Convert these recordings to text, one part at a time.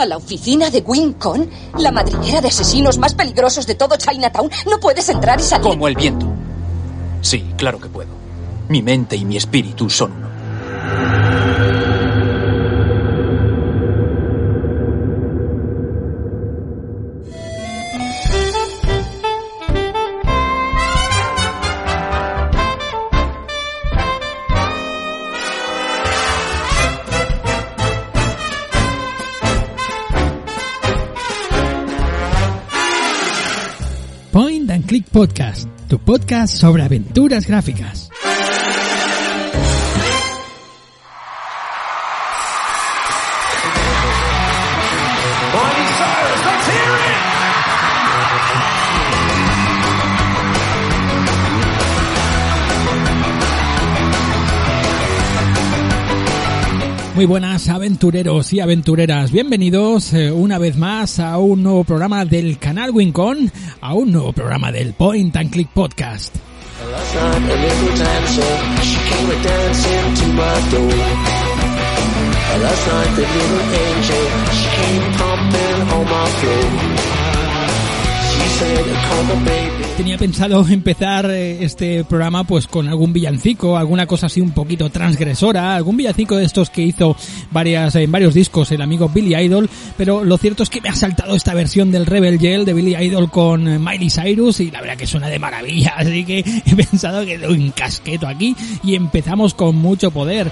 ¿A la oficina de Wincon? ¿La madriguera de asesinos más peligrosos de todo Chinatown? ¿No puedes entrar y salir? Como el viento. Sí, claro que puedo. Mi mente y mi espíritu son Podcast, tu podcast sobre aventuras gráficas. Muy buenas aventureros y aventureras, bienvenidos eh, una vez más a un nuevo programa del canal Wincon, a un nuevo programa del Point and Click Podcast. Tenía pensado empezar eh, este programa pues con algún villancico, alguna cosa así un poquito transgresora, algún villancico de estos que hizo varias en varios discos el amigo Billy Idol, pero lo cierto es que me ha saltado esta versión del Rebel Yell de Billy Idol con eh, Miley Cyrus y la verdad que suena de maravilla, así que he pensado que doy un casqueto aquí y empezamos con mucho poder.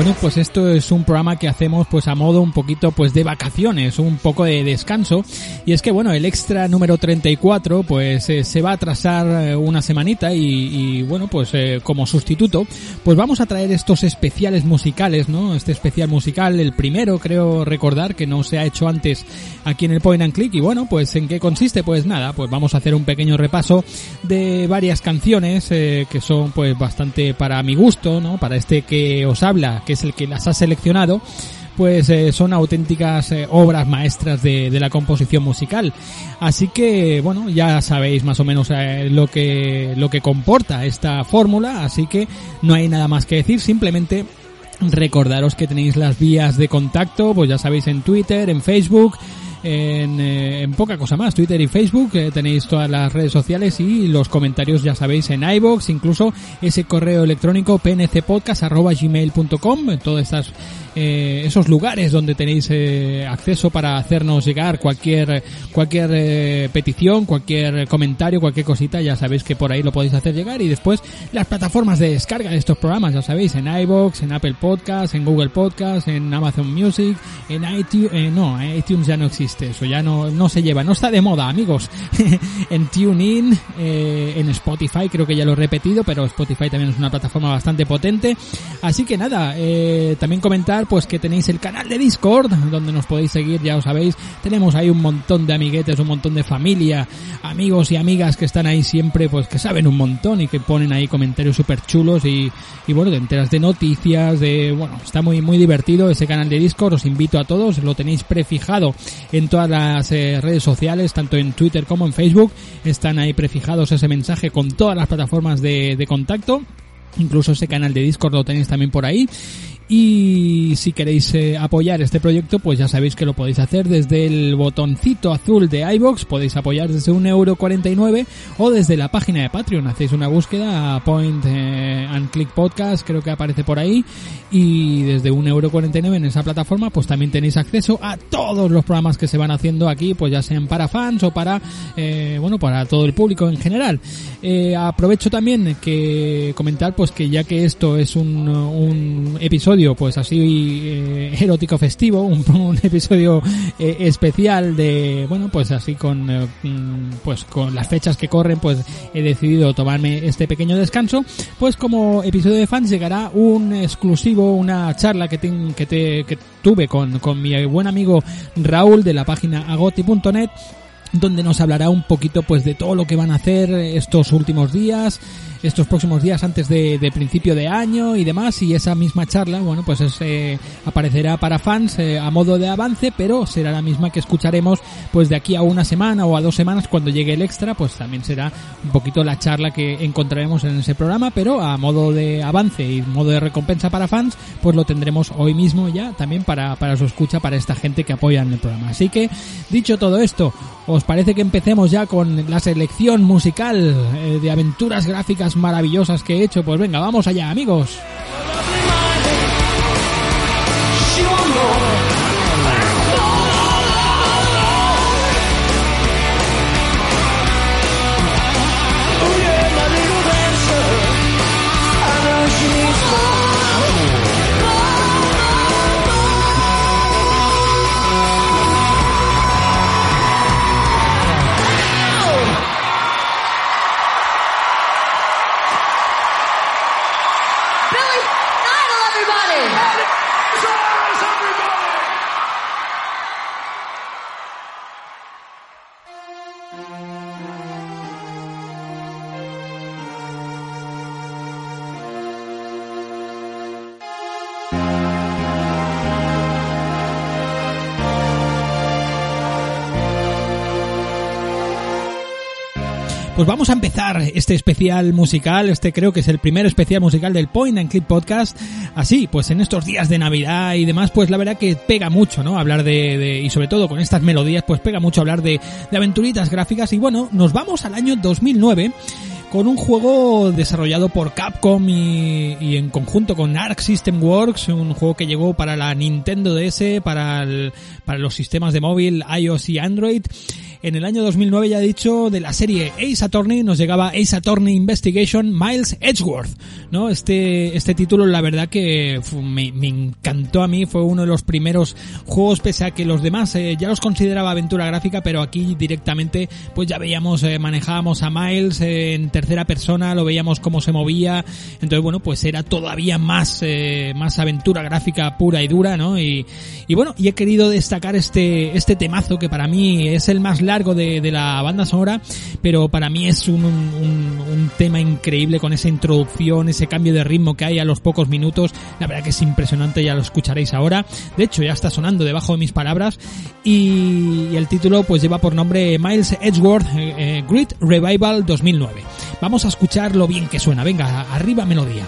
Bueno, pues esto es un programa que hacemos pues a modo un poquito pues de vacaciones, un poco de descanso. Y es que bueno, el extra número 34 pues eh, se va a atrasar eh, una semanita y, y, bueno, pues eh, como sustituto pues vamos a traer estos especiales musicales, ¿no? Este especial musical, el primero creo recordar que no se ha hecho antes aquí en el Point and Click y bueno, pues en qué consiste? Pues nada, pues vamos a hacer un pequeño repaso de varias canciones eh, que son pues bastante para mi gusto, ¿no? Para este que os habla, que es el que las ha seleccionado pues eh, son auténticas eh, obras maestras de, la composición musical. Así que, bueno, ya sabéis más o menos eh, lo que lo que comporta esta fórmula, así que no hay nada más que decir, simplemente recordaros que tenéis las vías de contacto, pues ya sabéis en Twitter, en Facebook, en, eh, en, poca cosa más, Twitter y Facebook, eh, tenéis todas las redes sociales y los comentarios ya sabéis en iBox, incluso ese correo electrónico pncpodcast.gmail.com, todas estas eh, esos lugares donde tenéis eh, acceso para hacernos llegar cualquier cualquier eh, petición, cualquier comentario, cualquier cosita, ya sabéis que por ahí lo podéis hacer llegar. Y después las plataformas de descarga de estos programas, ya sabéis, en iBox, en Apple Podcast, en Google Podcast, en Amazon Music, en iTunes, eh, no, iTunes ya no existe, eso ya no no se lleva, no está de moda, amigos. en TuneIn, eh, en Spotify, creo que ya lo he repetido, pero Spotify también es una plataforma bastante potente. Así que nada, eh, también comentar pues que tenéis el canal de Discord donde nos podéis seguir, ya os sabéis, tenemos ahí un montón de amiguetes, un montón de familia, amigos y amigas que están ahí siempre pues que saben un montón y que ponen ahí comentarios súper chulos y, y bueno, te enteras de noticias, de bueno, está muy muy divertido ese canal de Discord, os invito a todos, lo tenéis prefijado en todas las eh, redes sociales, tanto en Twitter como en Facebook, están ahí prefijados ese mensaje con todas las plataformas de, de contacto. Incluso ese canal de Discord lo tenéis también por ahí. Y si queréis eh, apoyar este proyecto, pues ya sabéis que lo podéis hacer desde el botoncito azul de iBox, podéis apoyar desde un euro 49 o desde la página de Patreon. Hacéis una búsqueda a Point eh, and Click Podcast, creo que aparece por ahí, y desde un euro 49 en esa plataforma, pues también tenéis acceso a todos los programas que se van haciendo aquí, pues ya sean para fans o para, eh, bueno, para todo el público en general. Eh, aprovecho también que comentar, pues que ya que esto es un, un episodio pues así eh, erótico festivo, un, un episodio eh, especial de, bueno, pues así con, eh, mm, pues con las fechas que corren, pues he decidido tomarme este pequeño descanso, pues como episodio de fans llegará un exclusivo, una charla que, ten- que, te, que tuve con, con mi buen amigo Raúl de la página agoti.net donde nos hablará un poquito pues de todo lo que van a hacer estos últimos días, estos próximos días antes de, de principio de año y demás. Y esa misma charla, bueno pues es, eh, aparecerá para fans eh, a modo de avance pero será la misma que escucharemos pues de aquí a una semana o a dos semanas cuando llegue el extra pues también será un poquito la charla que encontraremos en ese programa pero a modo de avance y modo de recompensa para fans pues lo tendremos hoy mismo ya también para, para su escucha para esta gente que apoya en el programa. Así que dicho todo esto ¿Os parece que empecemos ya con la selección musical eh, de aventuras gráficas maravillosas que he hecho? Pues venga, vamos allá, amigos. Pues vamos a empezar este especial musical, este creo que es el primer especial musical del Point and Click Podcast. Así, pues en estos días de Navidad y demás, pues la verdad que pega mucho, ¿no? Hablar de, y sobre todo con estas melodías, pues pega mucho hablar de, de aventuritas gráficas. Y bueno, nos vamos al año 2009 con un juego desarrollado por Capcom y, y en conjunto con Arc System Works, un juego que llegó para la Nintendo DS, para, el- para los sistemas de móvil iOS y Android. En el año 2009, ya he dicho, de la serie Ace Attorney nos llegaba Ace Attorney Investigation Miles Edgeworth, ¿no? Este, este título, la verdad que fu- me, me encantó a mí, fue uno de los primeros juegos, pese a que los demás eh, ya los consideraba aventura gráfica, pero aquí directamente, pues ya veíamos, eh, manejábamos a Miles eh, en tercera persona, lo veíamos cómo se movía, entonces bueno, pues era todavía más, eh, más aventura gráfica pura y dura, ¿no? Y, y bueno, y he querido destacar este, este temazo que para mí es el más largo de, la banda sonora, pero para mí es un, tema increíble con esa introducción, ese cambio de ritmo que hay a los pocos minutos. La verdad que es impresionante, ya lo escucharéis ahora. De hecho, ya está sonando debajo de mis palabras. Y, y el título pues lleva por nombre Miles Edgeworth eh, eh, Great Revival 2009. Vamos a escuchar lo bien que suena. Venga, arriba melodía.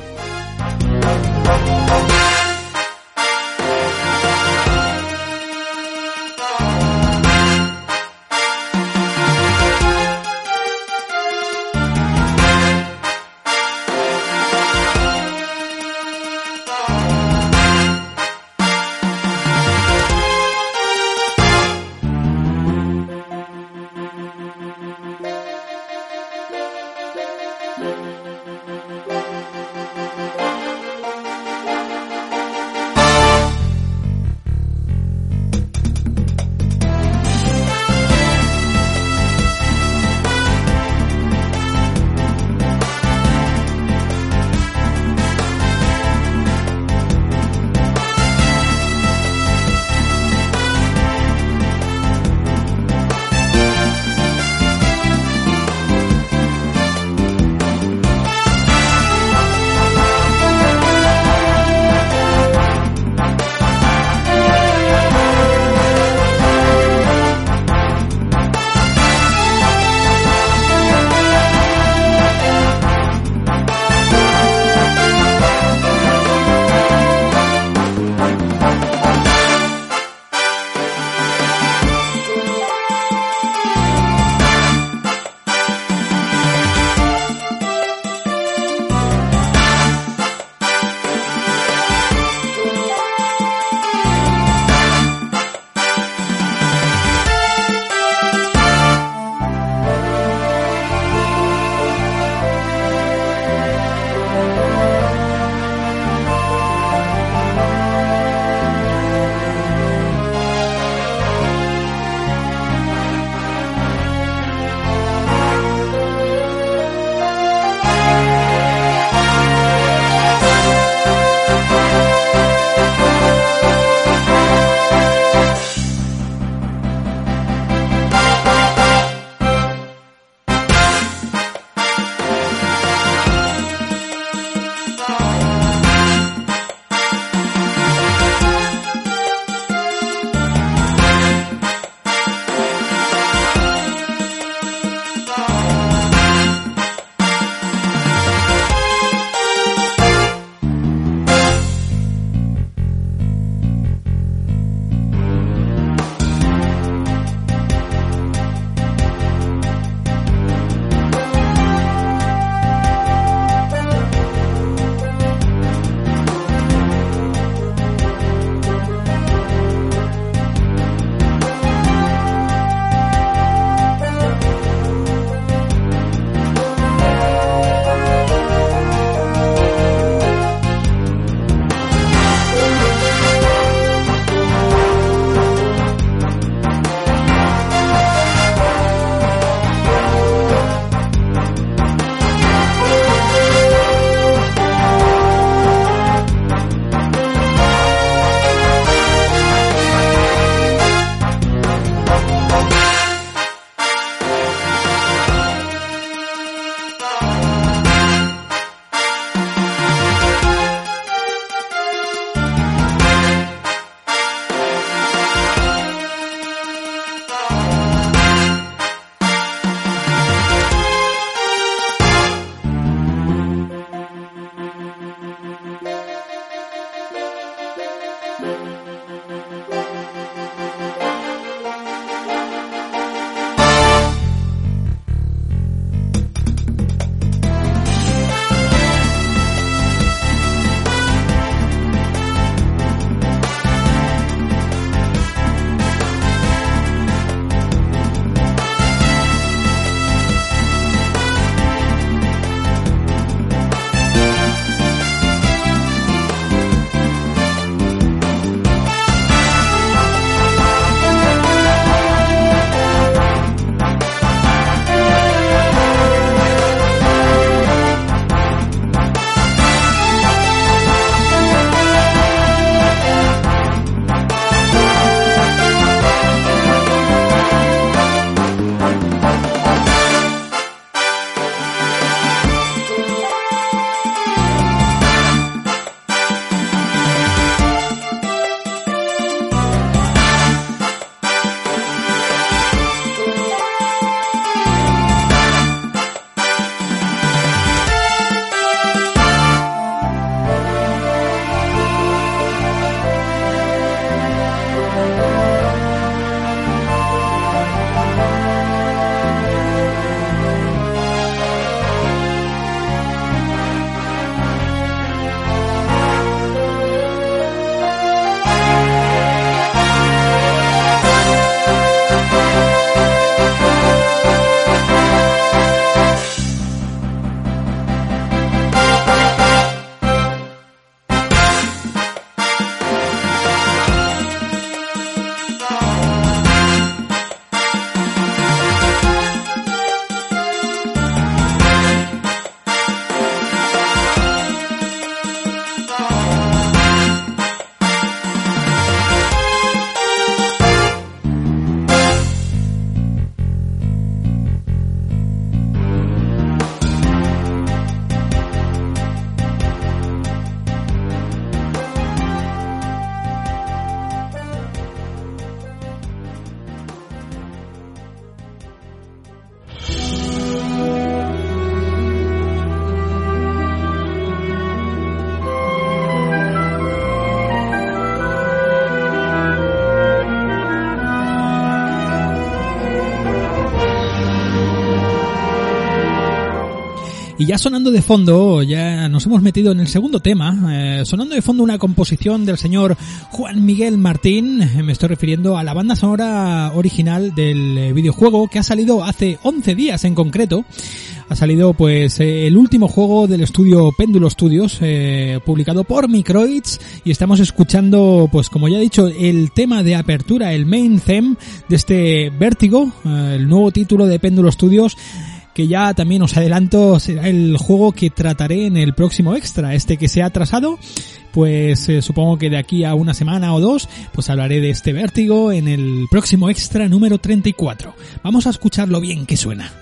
Ya sonando de fondo, ya nos hemos metido en el segundo tema, eh, sonando de fondo una composición del señor Juan Miguel Martín, eh, me estoy refiriendo a la banda sonora original del eh, videojuego que ha salido hace 11 días en concreto. Ha salido pues el último juego del estudio Péndulo Studios, publicado por Microids, y estamos escuchando, pues como ya he dicho, el tema de apertura, el main theme de este Vértigo, el nuevo título de Péndulo Studios, que ya también os adelanto será el juego que trataré en el próximo extra, este que se ha atrasado, pues eh, supongo que de aquí a una semana o dos, pues hablaré de este vértigo en el próximo extra número 34. Vamos a escucharlo bien que suena.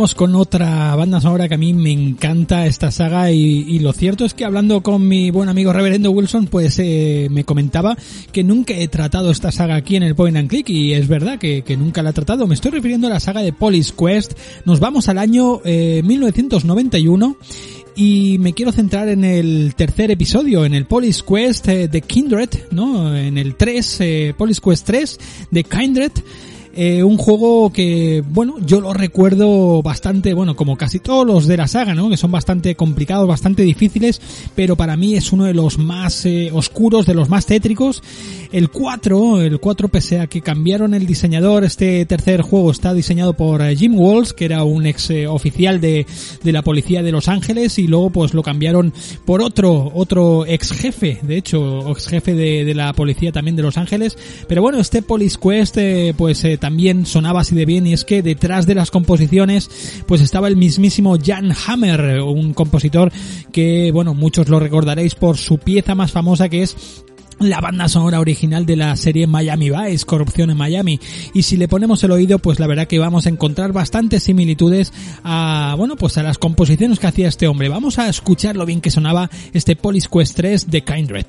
Con otra banda sonora que a mí me encanta esta saga y, lo cierto es que hablando con mi buen amigo Reverendo Wilson pues eh, me comentaba que nunca he tratado esta saga aquí en el Point and Click y es verdad que, nunca la he tratado. Me estoy refiriendo a la saga de Police Quest. Nos vamos al año eh, 1991 y me quiero centrar en el tercer episodio, en el Police Quest eh, de Kindred, ¿no? En el 3, eh, Police Quest 3 de Kindred. Eh, un juego que, bueno, yo lo recuerdo bastante, bueno, como casi todos los de la saga, ¿no? Que son bastante complicados, bastante difíciles, pero para mí es uno de los más eh, oscuros, de los más tétricos. El 4, el 4 pese a que cambiaron el diseñador, este tercer juego está diseñado por eh, Jim Walls, que era un ex oficial de, de la policía de Los Ángeles, y luego pues lo cambiaron por otro, otro ex jefe, de hecho, ex jefe de, de la policía también de Los Ángeles. Pero bueno, este Police Quest, pues también sonaba así de bien y es que detrás de las composiciones pues estaba el mismísimo Jan Hammer, un compositor que bueno, muchos lo recordaréis por su pieza más famosa que es la banda sonora original de la serie Miami Vice, Corrupción en Miami. Y si le ponemos el oído, pues la verdad que vamos a encontrar bastantes similitudes a, bueno, pues a las composiciones que hacía este hombre. Vamos a escuchar lo bien que sonaba este Police Quest 3 de Kindred.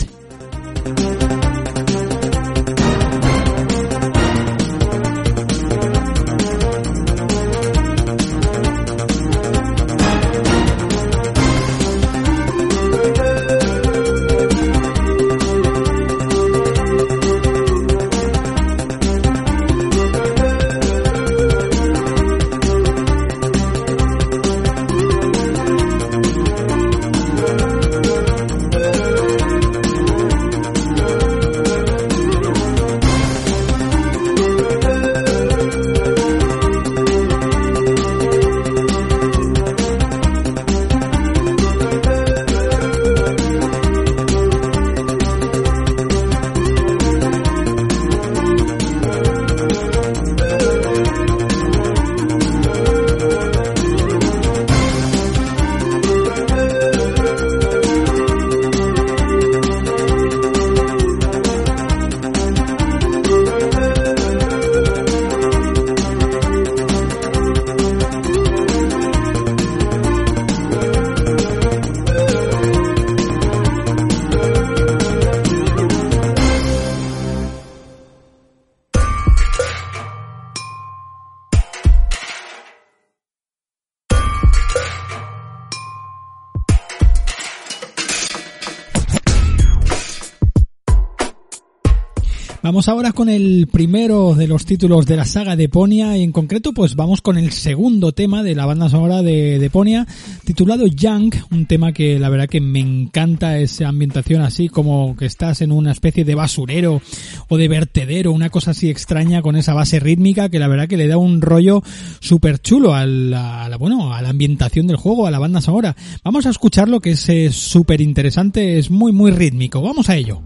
Ahora con el primero de los títulos de la saga de Ponia y en concreto pues vamos con el segundo tema de la banda sonora de, de Ponia titulado Young, un tema que la verdad que me encanta esa ambientación así como que estás en una especie de basurero o de vertedero, una cosa así extraña con esa base rítmica que la verdad que le da un rollo súper chulo a la, bueno, a la ambientación del juego, a la banda sonora. Vamos a escucharlo que es súper interesante, es muy muy rítmico. Vamos a ello.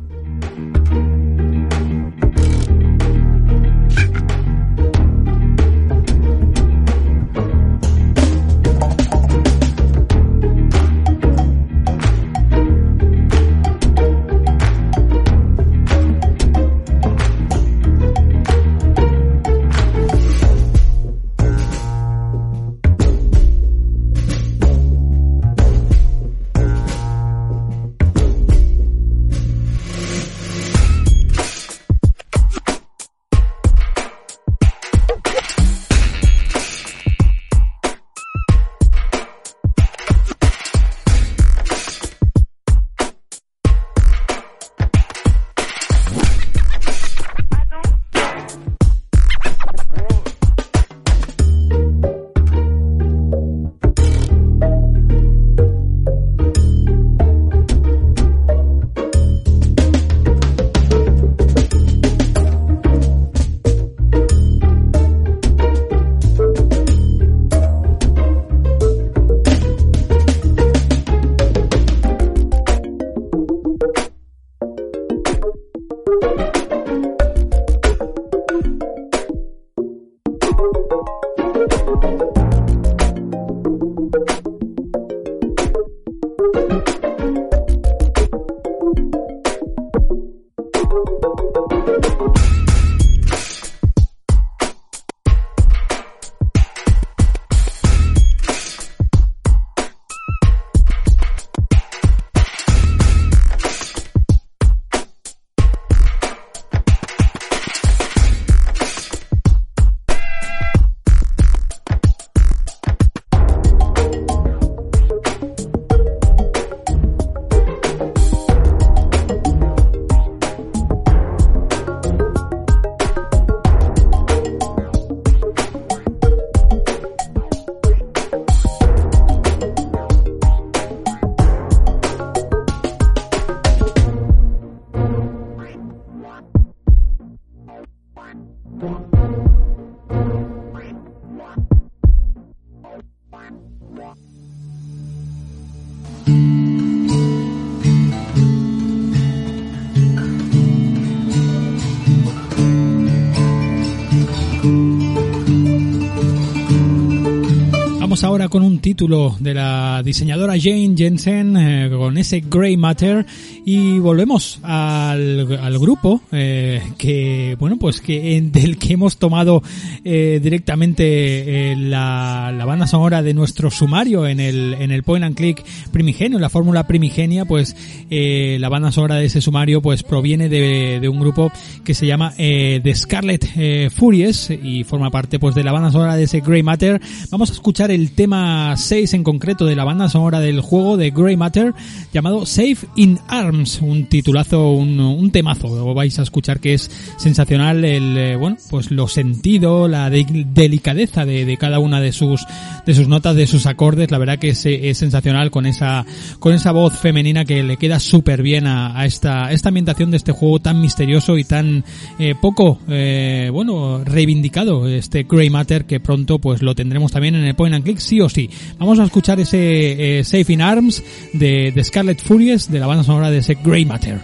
Con un título de la diseñadora Jane Jensen eh, con ese Grey Matter. Y volvemos al, al grupo eh, que bueno pues que en- del que hemos tomado eh, directamente eh, la, la banda sonora de nuestro sumario en el en el Point and Click primigenio la fórmula primigenia pues eh, la banda sonora de ese sumario pues proviene de, de un grupo que se llama eh, The Scarlet eh, Furies y forma parte pues de la banda sonora de ese Grey Matter. Vamos a escuchar el tema 6 en concreto de la banda sonora del juego de Grey Matter llamado Safe in Arms un titulazo un, un temazo vais a escuchar que es sensacional el eh, bueno pues lo sentido la de- delicadeza de, de cada una de sus de sus notas de sus acordes la verdad que es, es sensacional con esa con esa voz femenina que le queda súper bien a, a esta esta ambientación de este juego tan misterioso y tan eh, poco eh, bueno reivindicado este Grey Matter que pronto pues lo tendremos también en el Point and Click sí o sí. Vamos a escuchar ese eh, Safe in Arms de, de Scarlet Furies de la banda sonora de ese Grey Matter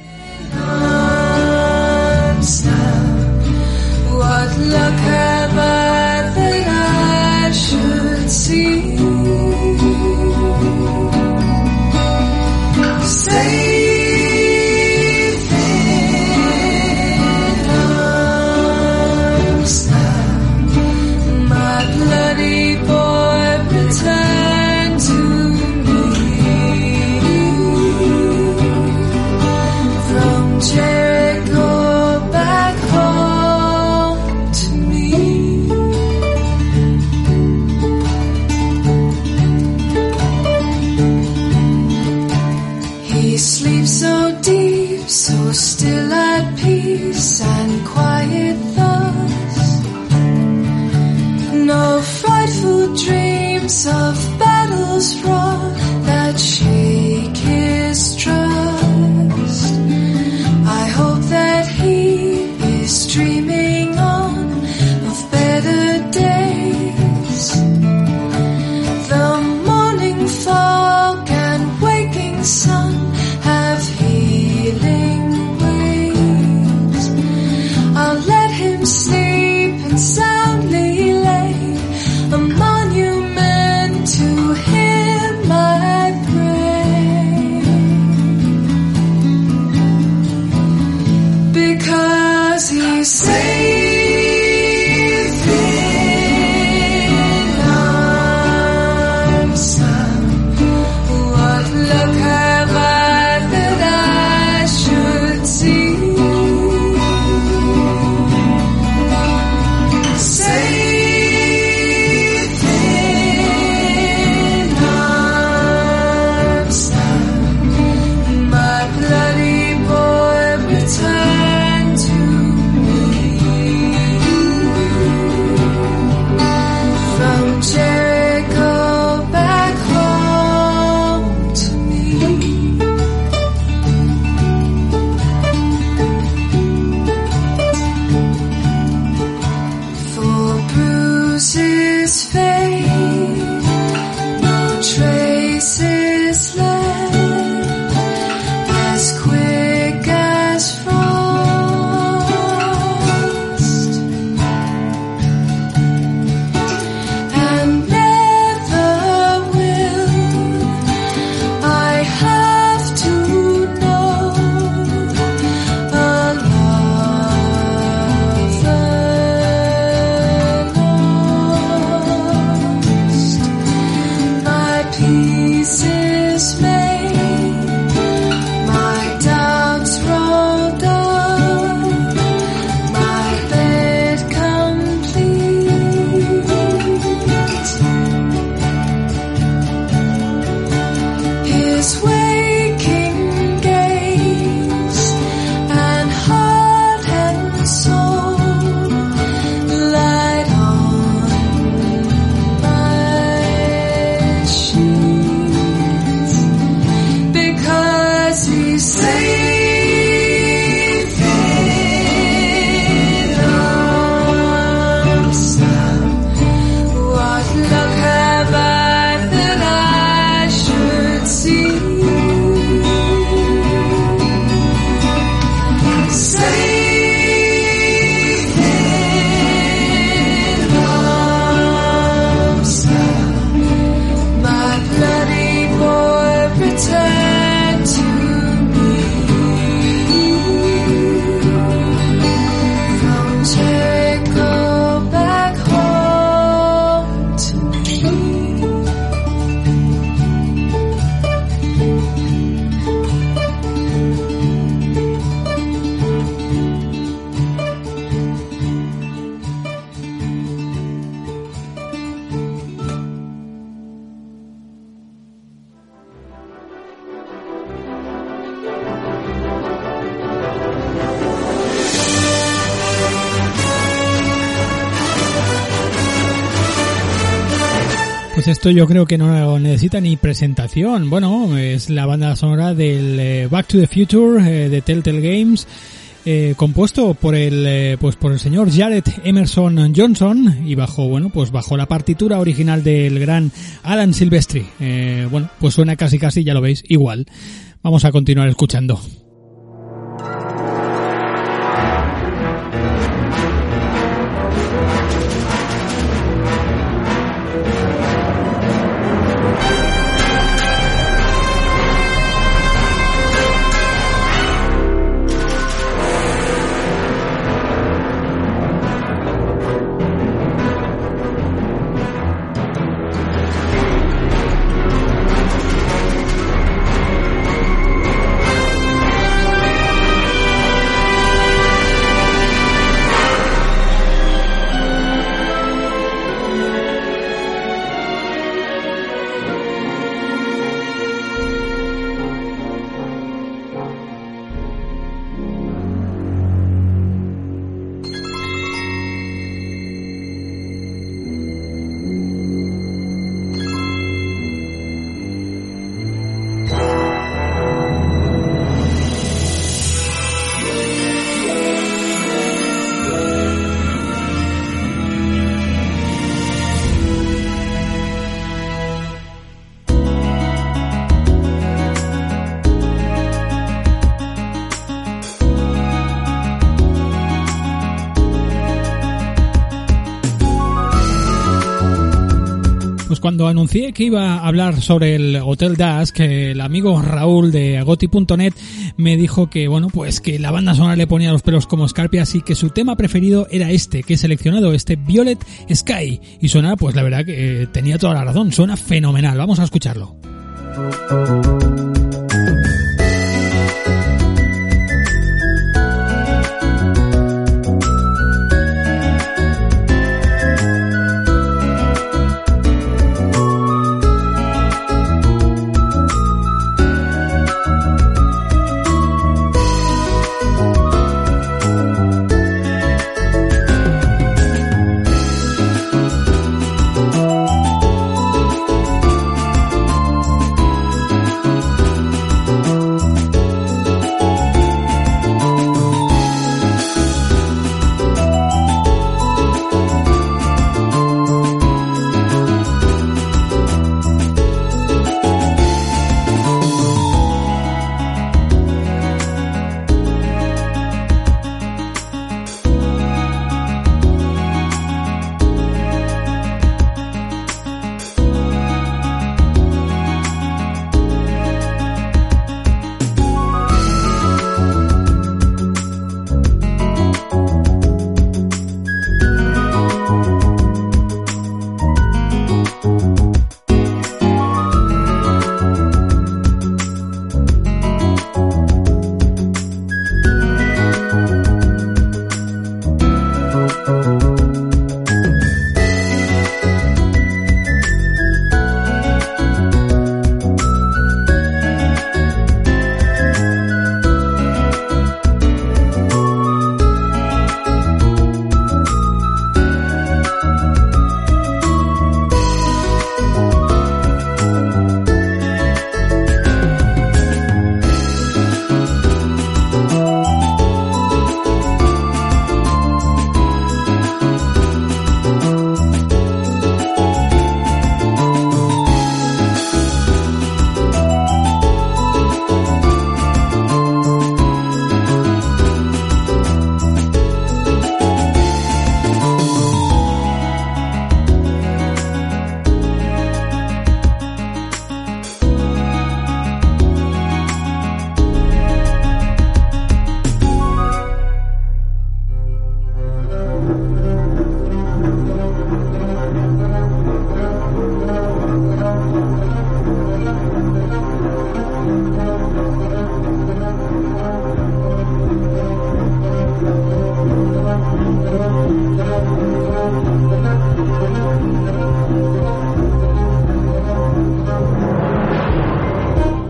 care. At peace and quiet. No frightful dreams of battles wrought that shake voices esto yo creo que no necesita ni presentación. Bueno, es la banda sonora del eh, Back to the Future eh, de Telltale Games, eh, compuesto por el pues por el señor Jared Emerson Johnson y bajo bueno pues bajo la partitura original del gran Alan Silvestri. Bueno, pues suena casi casi ya lo veis igual. Vamos a continuar escuchando. Cuando anuncié que iba a hablar sobre el Hotel Dusk, el amigo Raúl de agoti.net me dijo que, bueno, pues que la banda sonora le ponía los pelos como escarpias y que su tema preferido era este, que he seleccionado, este Violet Sky. Y suena, pues la verdad que eh, tenía toda la razón, suena fenomenal. Vamos a escucharlo.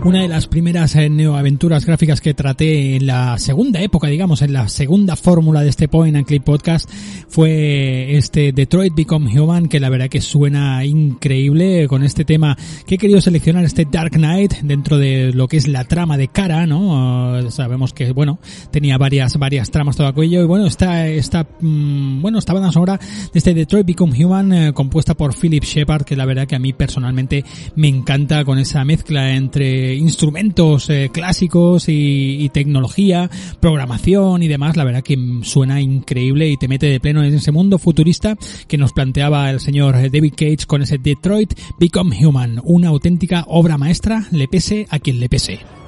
Una de las primeras eh, neoaventuras gráficas que traté en la segunda época, digamos, en la segunda fórmula de este Point and Click Podcast fue este Detroit Become Human, que la verdad que suena increíble con este tema que he querido seleccionar, este Dark Knight, dentro de lo que es la trama de cara, ¿no? Sabemos que, bueno, tenía varias, varias tramas todo aquello, y bueno, esta, esta, mmm, bueno, esta banda sonora de este Detroit Become Human, eh, compuesta por Philip Shepard, que la verdad que a mí personalmente me encanta con esa mezcla entre instrumentos eh, clásicos y, y, tecnología, programación y demás, la verdad que suena increíble y te mete de pleno en ese mundo futurista que nos planteaba el señor David Cage con ese Detroit Become Human, una auténtica obra maestra, le pese a quien le pese.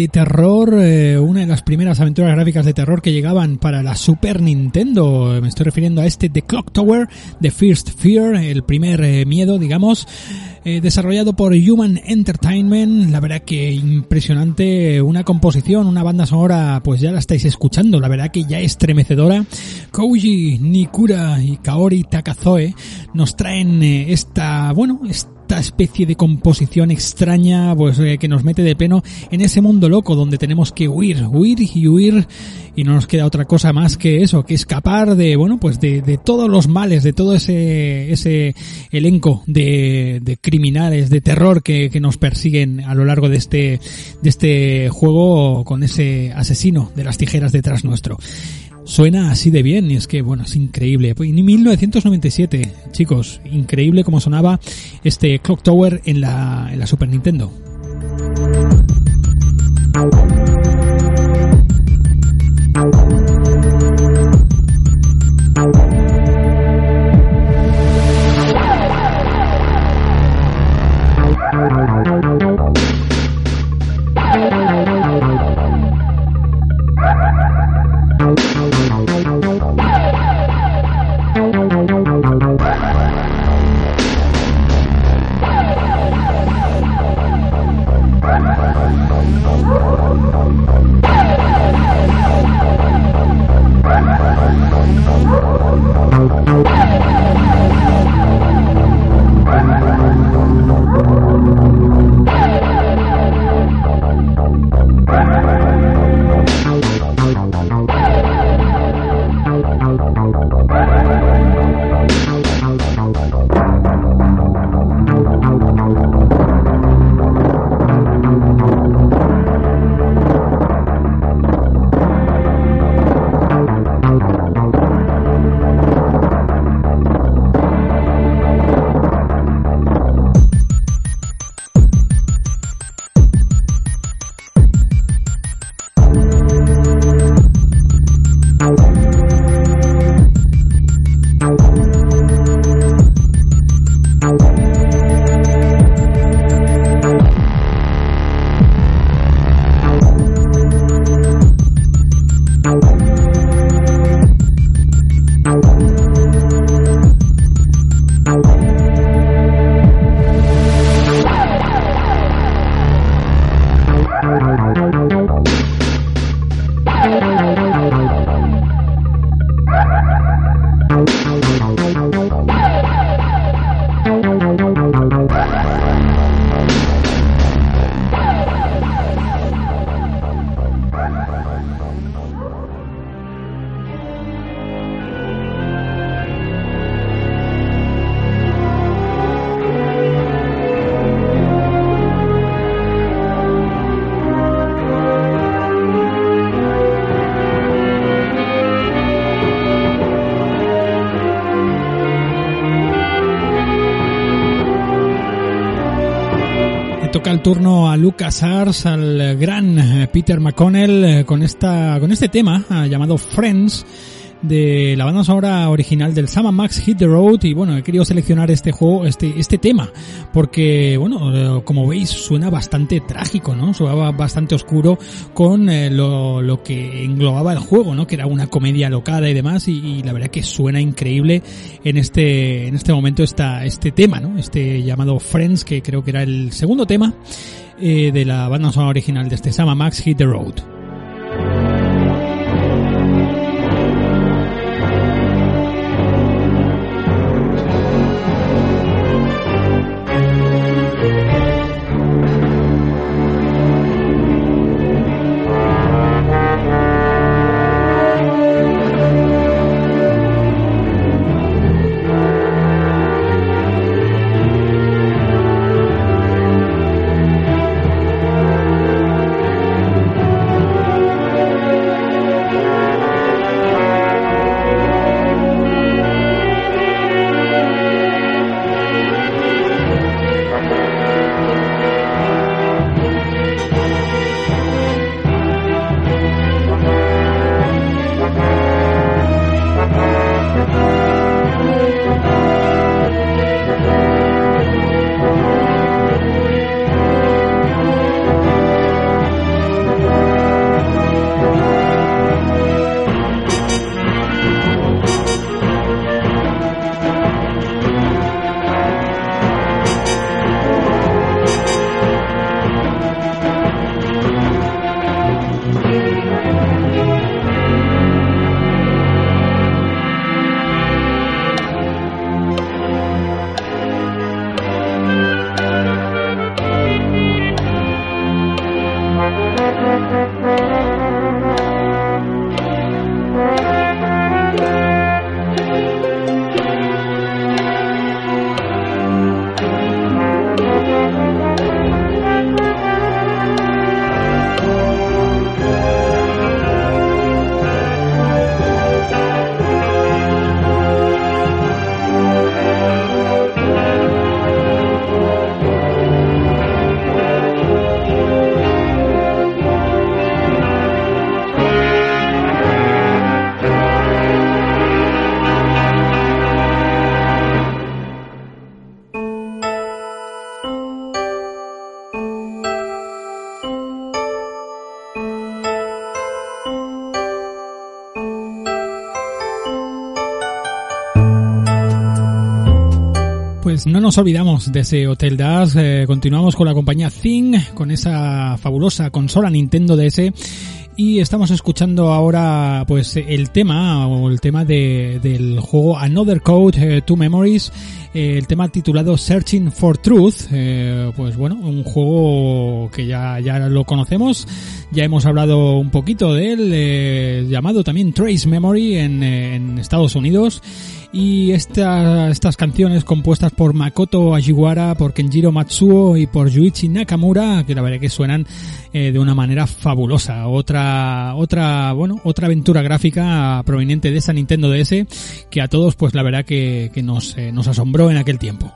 Gráfica de terror, eh, una de las primeras aventuras gráficas de terror que llegaban para la Super Nintendo. Me estoy refiriendo a este The Clock Tower, The First Fear, el primer eh, miedo, digamos. eh, desarrollado por Human Entertainment, la verdad que impresionante, una composición, una banda sonora, pues ya la estáis escuchando, la verdad que ya estremecedora. Koji Nikura y Kaori Takazoe nos traen eh, esta, bueno, esta especie de composición extraña pues eh, que nos mete de pleno en ese mundo loco donde tenemos que huir, huir y huir y no nos queda otra cosa más que eso, que escapar de bueno pues de, todos los males, de todo ese ese elenco de, de criminales, de terror que, que nos persiguen a lo largo de este de este juego con ese asesino de las tijeras detrás nuestro. Suena así de bien y es que, bueno, es increíble. En 1997, chicos, increíble como sonaba este Clock Tower en la, en la Super Nintendo. A Lucas Ars, al gran eh, Peter McConnell, eh, con esta, con este tema ah, llamado Friends de la banda sonora original del Sama Max Hit the Road y bueno, he querido seleccionar este juego, este, este tema, porque bueno, eh, como veis suena bastante trágico, ¿no? Suena bastante oscuro con eh, lo, lo que englobaba el juego, ¿no? Que era una comedia locada y demás y, y la verdad que suena increíble en este, en este momento esta, este tema, ¿no? Este llamado Friends, que creo que era el segundo tema eh, de la banda sonora original de este Sama Max Hit the Road. Pues no nos olvidamos de ese Hotel Das, eh, continuamos con la compañía Thing, con esa fabulosa consola Nintendo DS y estamos escuchando ahora pues el tema o el tema de, del juego Another Code eh, to Memories eh, el tema titulado Searching for Truth. Eh, pues bueno un juego que ya, ya lo conocemos. Ya hemos hablado un poquito de él llamado también Trace Memory en Estados Unidos y esta- estas canciones compuestas por Makoto Ajiwara, por Kenjiro Matsuo y por Yuichi Nakamura, que la verdad que suenan eh, de una manera fabulosa. Otra, otra, bueno, otra aventura gráfica proveniente de esa Nintendo DS que a todos, pues la verdad que, que nos, eh, nos asombró en aquel tiempo.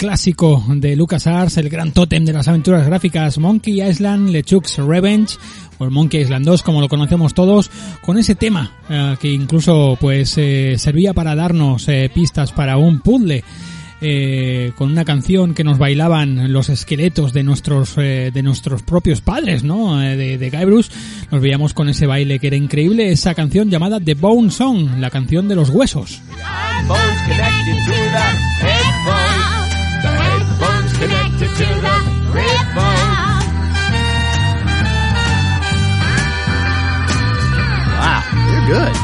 Clásico de LucasArts, el gran tótem de las aventuras gráficas Monkey Island LeChuck's Revenge o el Monkey Island 2 como lo conocemos todos con ese tema eh, que incluso pues eh, servía para darnos eh, pistas para un puzzle con una canción que nos bailaban los esqueletos de nuestros de nuestros propios padres, ¿no? De, de Guybrush, nos veíamos con ese baile que era increíble, esa canción llamada The Bone Song, la canción de los huesos. Connected to the. Wow, you're good.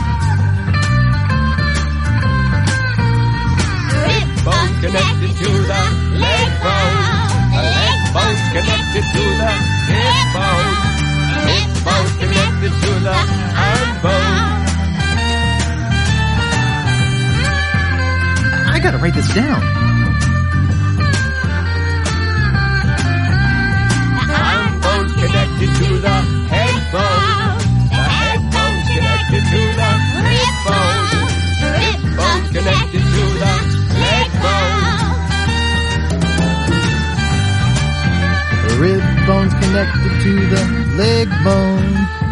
Connected to the leg leg connected to the hip bones. Hip bones connected to the arm bones. I gotta write this down. Connected to the leg bone.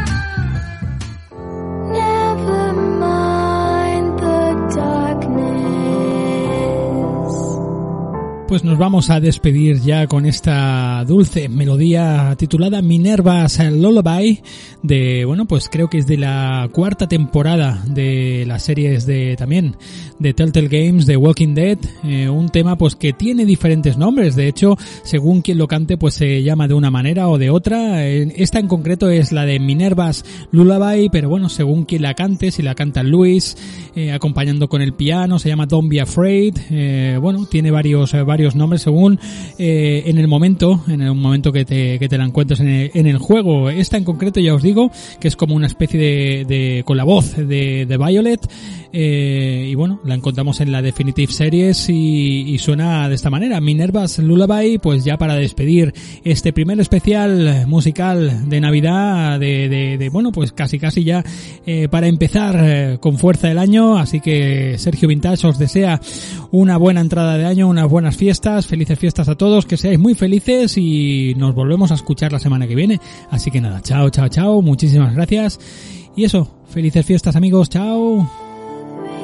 Pues nos vamos a despedir ya con esta dulce melodía titulada Minerva's Lullaby de, bueno, pues creo que es de la cuarta temporada de las series de también de Telltale Games de Walking Dead, eh, un tema pues que tiene diferentes nombres, de hecho, según quien lo cante pues se llama de una manera o de otra, esta en concreto es la de Minerva's Lullaby, pero bueno, según quien la cante, si la canta Luis, eh, acompañando con el piano, se llama Don't Be Afraid, eh, bueno, tiene varios, varios varios nombres según eh, en el momento, en el momento que te, que te la encuentres en el, en el juego. Esta en concreto ya os digo que es como una especie de, con la voz de, de Violet eh, y bueno, la encontramos en la Definitive Series y, suena de esta manera. Minerva's Lullaby, pues ya para despedir este primer especial musical de Navidad, de, de, de bueno, pues casi casi ya eh, para empezar eh, con fuerza el año. Así que Sergio Vintage os desea una buena entrada de año, unas buenas fiestas, felices fiestas a todos, que seáis muy felices y nos volvemos a escuchar la semana que viene. Así que nada, chao, chao, chao, muchísimas gracias. Y eso, felices fiestas amigos, chao.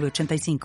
906985.